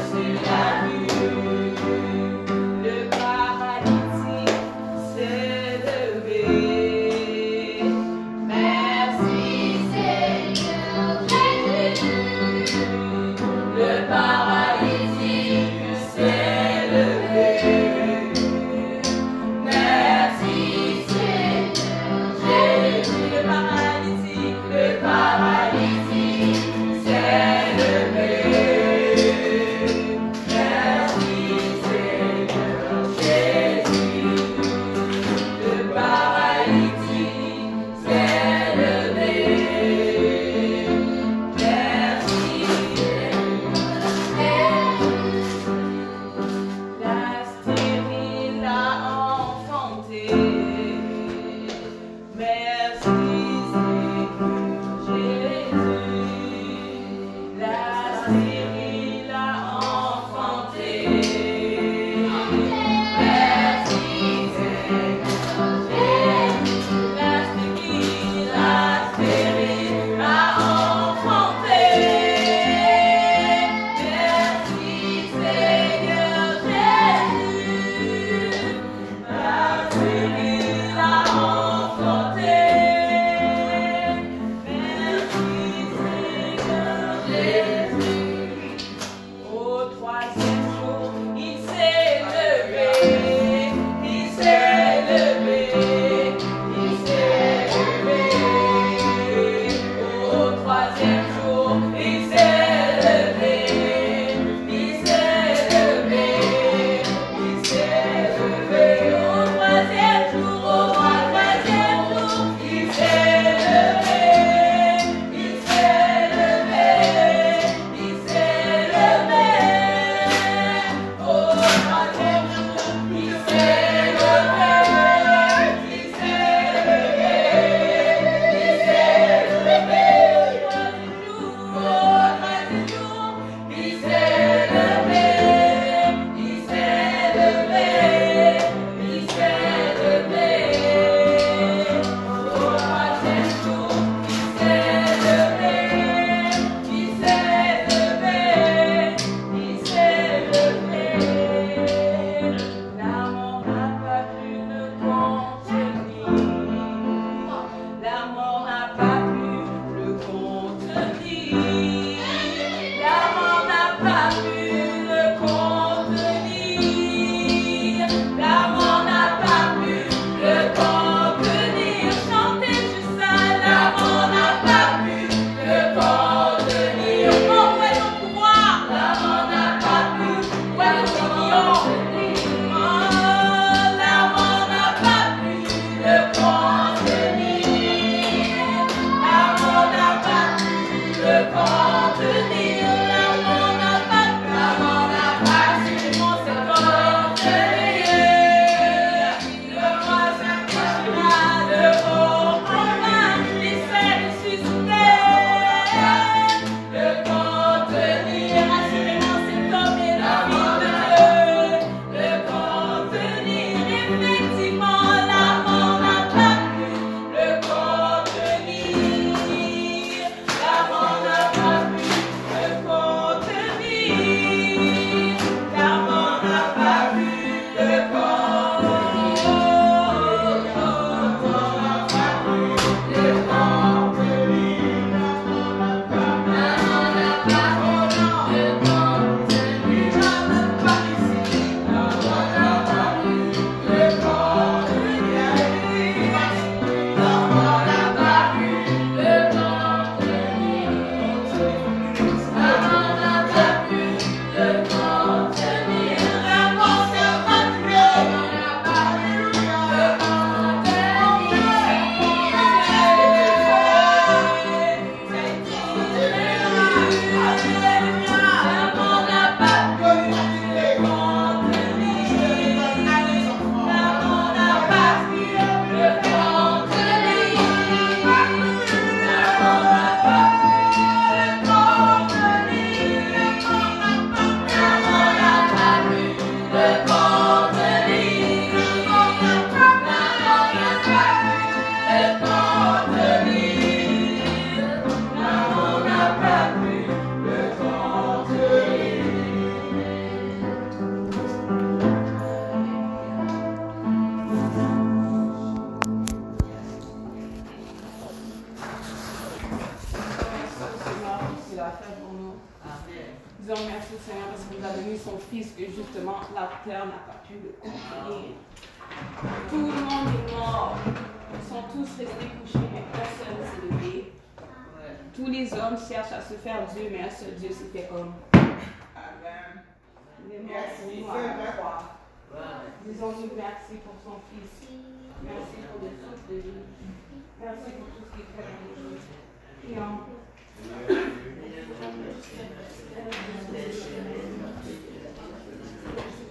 blessed fait pour nous. Disons merci Seigneur parce qu'il nous a donné son Fils que justement la terre n'a pas pu le contenir. Tout le monde est mort. Ils sont tous restés couchés, mais personne ne s'est levé. Tous les hommes cherchent à se faire Dieu, mais un seul Dieu c'était homme. Amen. Disons-nous merci pour son Fils. Merci pour le souffle de vie. Merci pour tout ce qu'il fait dans nos jours. Prions. Thank you.